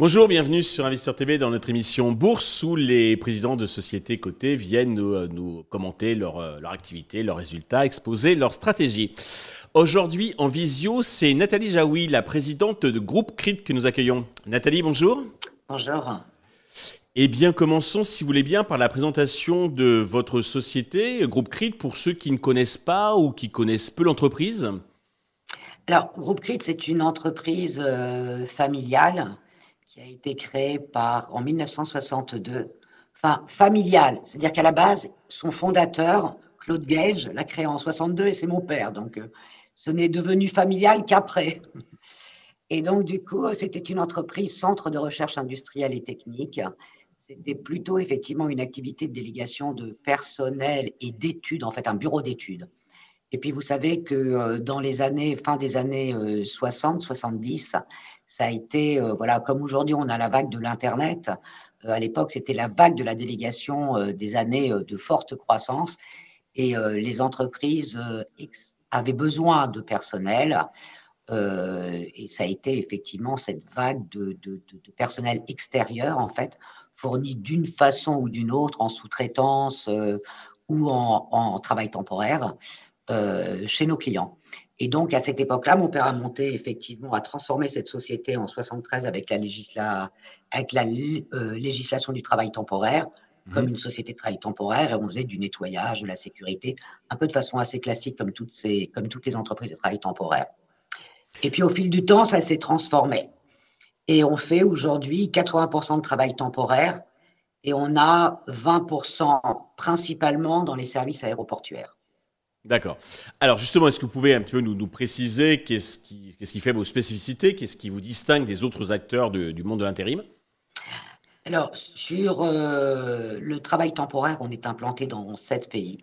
Bonjour, bienvenue sur Investir TV dans notre émission Bourse où les présidents de sociétés cotées viennent nous, euh, commenter leur, euh, leur, activité, leurs résultats, exposer leur stratégie. Aujourd'hui en visio, c'est Nathalie Jaoui, la présidente de Groupe CRIT que nous accueillons. Nathalie, bonjour. Bonjour. Eh bien, commençons, si vous voulez bien, par la présentation de votre société, Groupe CRIT, pour ceux qui ne connaissent pas ou qui connaissent peu l'entreprise. Alors, Groupe CRIT, c'est une entreprise euh, familiale qui a été créé par, en 1962, enfin familial, c'est-à-dire qu'à la base, son fondateur, Claude Gage, l'a créé en 62 et c'est mon père, donc euh, ce n'est devenu familial qu'après. Et donc, du coup, c'était une entreprise centre de recherche industrielle et technique. C'était plutôt effectivement une activité de délégation de personnel et d'études, en fait, un bureau d'études. Et puis, vous savez que euh, dans les années, fin des années 60, euh, 70, ça a été, euh, voilà, comme aujourd'hui on a la vague de l'Internet, à l'époque c'était la vague de la délégation des années de forte croissance et les entreprises avaient besoin de personnel. Et ça a été effectivement cette vague de, personnel extérieur, en fait, fourni d'une façon ou d'une autre, en sous-traitance ou en, en, travail temporaire, chez nos clients. Et donc, à cette époque-là, mon père a monté, effectivement, a transformé cette société en 73 avec la, avec la euh, législation du travail temporaire, mhm. comme une société de travail temporaire, et on faisait du nettoyage, de la sécurité, un peu de façon assez classique, comme toutes, ces, comme toutes les entreprises de travail temporaire. Et puis, au fil du temps, ça s'est transformé. Et on fait aujourd'hui 80% de travail temporaire, et on a 20% principalement dans les services aéroportuaires. D'accord. Alors justement, est-ce que vous pouvez un peu nous, nous préciser qu'est-ce qui, fait vos spécificités, qu'est-ce qui vous distingue des autres acteurs du monde de l'intérim? Alors sur euh, le travail temporaire, on est implanté dans sept pays.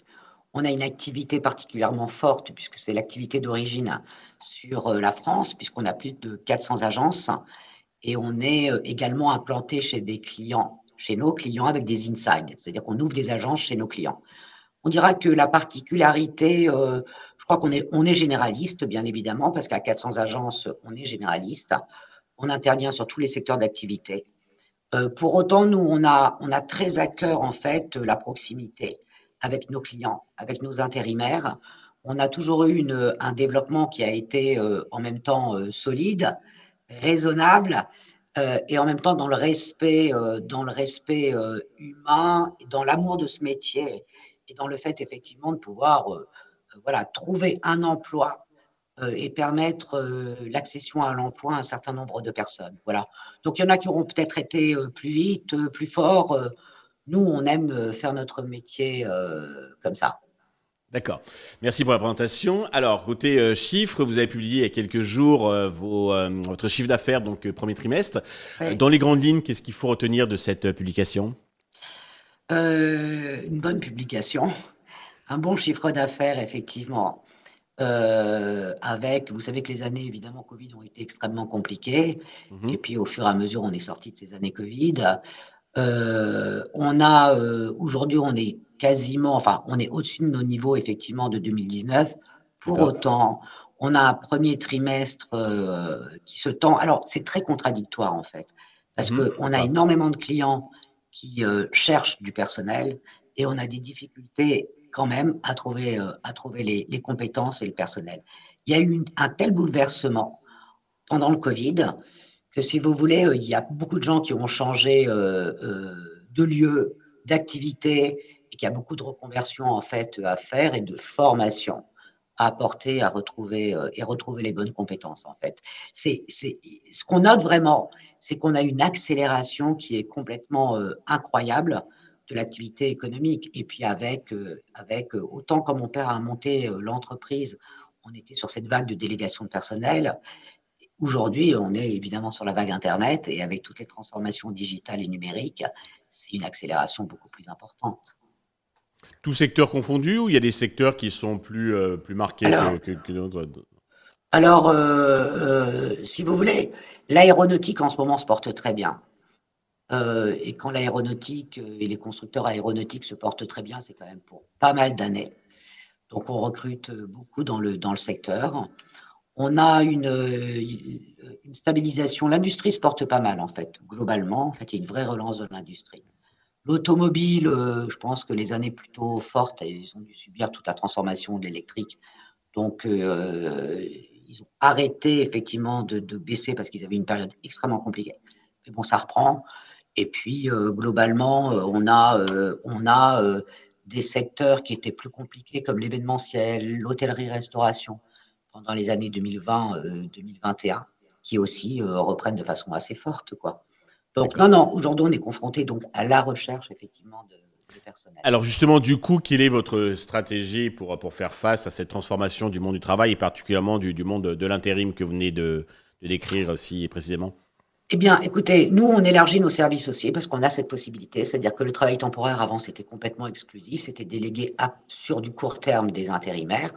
On a une activité particulièrement forte puisque c'est l'activité d'origine sur euh, la France, puisqu'on a plus de 400 agences et on est euh, également implanté chez des clients, chez nos clients avec des inside, c'est-à-dire qu'on ouvre des agences chez nos clients. On dira que la particularité, euh, je crois qu'on est, généraliste, bien évidemment, parce qu'à 400 agences, on est généraliste. On intervient sur tous les secteurs d'activité. Pour autant, nous, on a, on a très à cœur, en fait, la proximité avec nos clients, avec nos intérimaires. On a toujours eu un développement qui a été euh, en même temps solide, raisonnable, et en même temps dans le respect, dans le respect humain, dans l'amour de ce métier et dans le fait effectivement de pouvoir euh, euh, voilà, trouver un emploi euh, et permettre l'accession à l'emploi à un certain nombre de personnes. Voilà. Donc il y en a qui auront peut-être été plus vite, plus forts. Nous, on aime faire notre métier comme ça. D'accord. Merci pour la présentation. Alors, côté chiffres, vous avez publié il y a quelques jours vos, votre chiffre d'affaires, donc premier trimestre. Dans les grandes lignes, qu'est-ce qu'il faut retenir de cette publication? Euh, une bonne publication, un bon chiffre d'affaires, effectivement. Euh, avec, vous savez que les années évidemment Covid ont été extrêmement compliquées, mhm. et puis au fur et à mesure on est sorti de ces années Covid. Euh, on a aujourd'hui on est quasiment, enfin on est au-dessus de nos niveaux effectivement de 2019. Pour autant, on a un premier trimestre qui se tend. Alors c'est très contradictoire en fait, parce mhm. qu'on a énormément de clients qui euh, cherchent du personnel et on a des difficultés quand même à trouver, euh, à trouver les, compétences et le personnel. Il y a eu un tel bouleversement pendant le Covid si vous voulez, euh, il y a beaucoup de gens qui ont changé de lieu, d'activité et qu'il y a beaucoup de reconversion en fait à faire et de formation à apporter, à retrouver et retrouver les bonnes compétences en fait. C'est ce qu'on note vraiment, c'est qu'on a une accélération qui est complètement euh, incroyable de l'activité économique. Et puis avec, euh, avec euh, autant comme mon père a monté l'entreprise, on était sur cette vague de délégation de personnel. Aujourd'hui, on est évidemment sur la vague Internet et avec toutes les transformations digitales et numériques, c'est une accélération beaucoup plus importante. Tous secteurs confondus ou il y a des secteurs qui sont plus, plus marqués que, que d'autres? alors, euh, euh, si vous voulez, l'aéronautique en ce moment se porte très bien. et quand l'aéronautique et les constructeurs aéronautiques se portent très bien, c'est quand même pour pas mal d'années. Donc on recrute beaucoup dans le, dans le secteur. On a une, une stabilisation. L'industrie se porte pas mal en fait, globalement. En fait, il y a une vraie relance de l'industrie. L'automobile, euh, je pense que les années plutôt fortes, ils ont dû subir toute la transformation de l'électrique. Donc, euh, ils ont arrêté effectivement de, baisser parce qu'ils avaient une période extrêmement compliquée. Mais bon, ça reprend. Et puis, euh, globalement, on a, on a des secteurs qui étaient plus compliqués comme l'événementiel, l'hôtellerie-restauration pendant les années 2020-2021, qui aussi reprennent de façon assez forte, quoi. Donc non, non, aujourd'hui on est confronté donc à la recherche effectivement de, personnel. Alors justement, du coup, quelle est votre stratégie pour, pour faire face à cette transformation du monde du travail et particulièrement du, du monde de, l'intérim que vous venez de, décrire aussi précisément? Eh bien, écoutez, nous, on élargit nos services aussi parce qu'on a cette possibilité. C'est-à-dire que le travail temporaire, avant, c'était complètement exclusif. C'était délégué sur du court terme des intérimaires.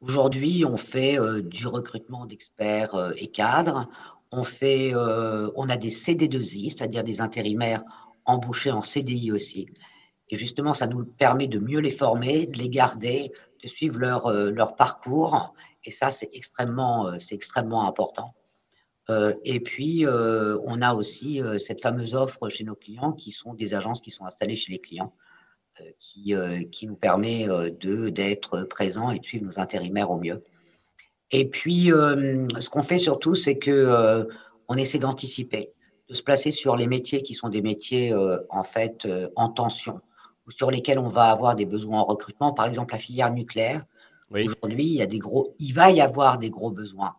Aujourd'hui, on fait euh, du recrutement d'experts euh, et cadres. On, fait, euh, on a des CD2I, c'est-à-dire des intérimaires embauchés en CDI aussi. Et justement, ça nous permet de mieux les former, de les garder, de suivre leur, parcours. Et ça, c'est extrêmement, c'est extrêmement important. et puis, on a aussi cette fameuse offre chez nos clients qui sont des agences qui sont installées chez les clients, qui, qui nous permet de, d'être présents et de suivre nos intérimaires au mieux. Et puis, euh, ce qu'on fait surtout, c'est que euh, on essaie d'anticiper, de se placer sur les métiers qui sont des métiers euh, en fait en tension ou sur lesquels on va avoir des besoins en recrutement. Par exemple, la filière nucléaire. Aujourd'hui, il y a des gros, il va y avoir des gros besoins.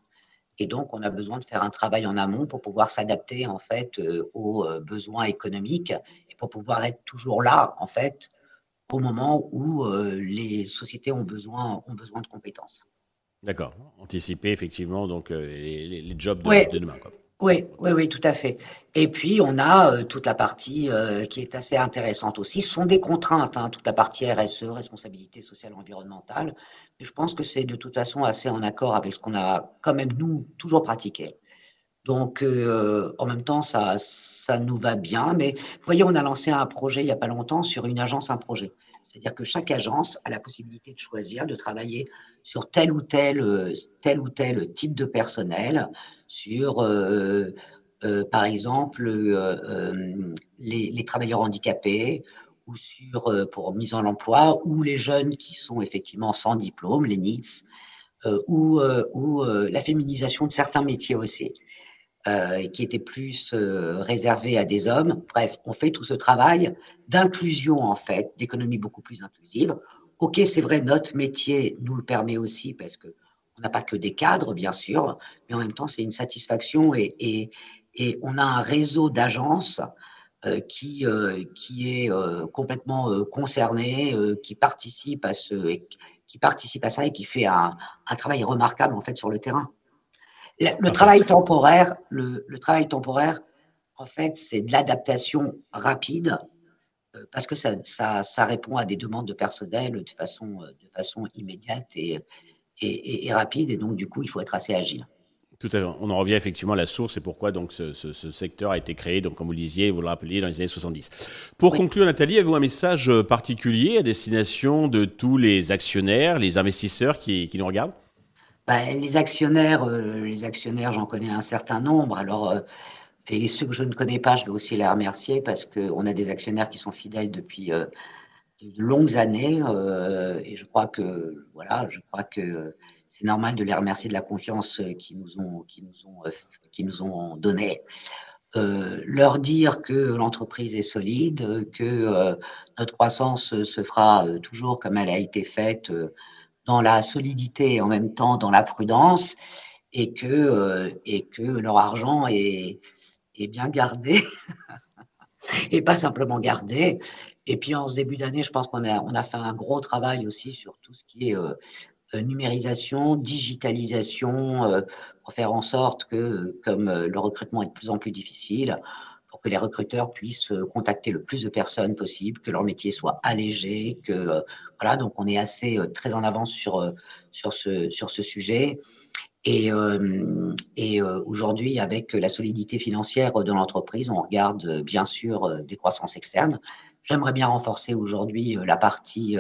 Et donc, on a besoin de faire un travail en amont pour pouvoir s'adapter en fait aux besoins économiques et pour pouvoir être toujours là en fait au moment où les sociétés ont besoin, ont besoin de compétences. D'accord. Anticiper effectivement donc euh, les, jobs de, demain. Oui, oui, oui, tout à fait. Et puis on a euh, toute la partie euh, qui est assez intéressante aussi. Ce sont des contraintes, hein, toute la partie RSE, responsabilité sociale environnementale. Je pense que c'est de toute façon assez en accord avec ce qu'on a quand même nous toujours pratiqué. Donc en même temps, ça, ça nous va bien. Mais vous voyez, on a lancé un projet il n'y a pas longtemps sur une agence, un projet. C'est-à-dire que chaque agence a la possibilité de choisir de travailler sur tel ou tel, euh, tel ou tel type de personnel, sur, euh, euh, par exemple, les, travailleurs handicapés ou sur pour mise en emploi, ou les jeunes qui sont effectivement sans diplôme, les NITS, ou la féminisation de certains métiers aussi. Euh, qui était plus euh, réservé à des hommes. Bref, on fait tout ce travail d'inclusion, en fait, d'économie beaucoup plus inclusive. OK, c'est vrai, notre métier nous le permet aussi parce que on n'a pas que des cadres, bien sûr, mais en même temps, c'est une satisfaction et, et, et, on a un réseau d'agences euh, qui, euh, qui est euh, complètement concerné, qui participe à ce, qui participe à ça et qui fait un, un travail remarquable en fait sur le terrain. Le, travail temporaire, le, travail temporaire, en fait, c'est de l'adaptation rapide euh, parce que ça, ça, répond à des demandes de personnel de façon, de façon immédiate et, et, rapide. Et donc, du coup, il faut être assez agile. Tout à fait. On en revient effectivement à la source et pourquoi donc ce, secteur a été créé, donc comme vous le disiez, vous le rappeliez, dans les années 70. Pour conclure, Nathalie, avez-vous un message particulier à destination de tous les actionnaires, les investisseurs qui, qui nous regardent? Bah, les actionnaires, euh, les actionnaires, j'en connais un certain nombre. Alors, euh, et ceux que je ne connais pas, je vais aussi les remercier parce qu'on a des actionnaires qui sont fidèles depuis euh, de longues années. et je crois que, voilà, je crois que c'est normal de les remercier de la confiance qu'ils nous ont, donnée. leur dire que l'entreprise est solide, que notre croissance se fera toujours comme elle a été faite dans la solidité et en même temps dans la prudence et que, euh, et que leur argent est, bien gardé et pas simplement gardé. Et puis en ce début d'année, je pense qu'on a, on a fait un gros travail aussi sur tout ce qui est euh, euh, numérisation, digitalisation, pour faire en sorte que, comme le recrutement est de plus en plus difficile, que les recruteurs puissent euh, contacter le plus de personnes possible, que leur métier soit allégé, que euh, voilà, donc on est assez euh, très en avance sur sur ce sur ce sujet. Et, aujourd'hui, avec la solidité financière de l'entreprise, on regarde bien sûr des croissances externes. J'aimerais bien renforcer aujourd'hui la partie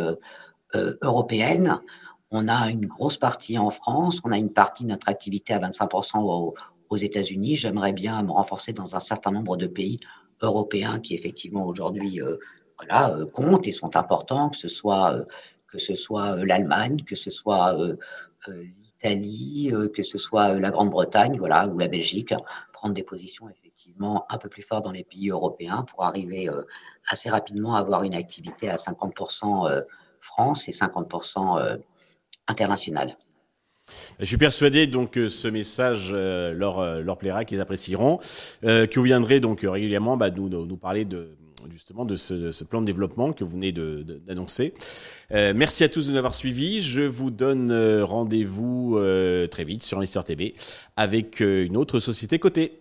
européenne. On a une grosse partie en France, on a une partie de notre activité à 25% aux, aux États-Unis. J'aimerais bien me renforcer dans un certain nombre de pays européens qui effectivement aujourd'hui euh, euh, comptent et sont importants, que ce soit, euh, l'Allemagne, que ce soit l'Italie, que ce soit la Grande-Bretagne voilà, ou la Belgique, prendre des positions effectivement un peu plus fortes dans les pays européens pour arriver assez rapidement à avoir une activité à 50% France et 50% internationale. Je suis persuadé donc que ce message euh, leur, euh, leur plaira, qu'ils apprécieront, euh, que vous viendrez donc régulièrement bah, nous, parler de justement de ce, plan de développement que vous venez d'annoncer. Merci à tous de nous avoir suivis. Je vous donne rendez-vous très vite sur Investor TV avec une autre société cotée.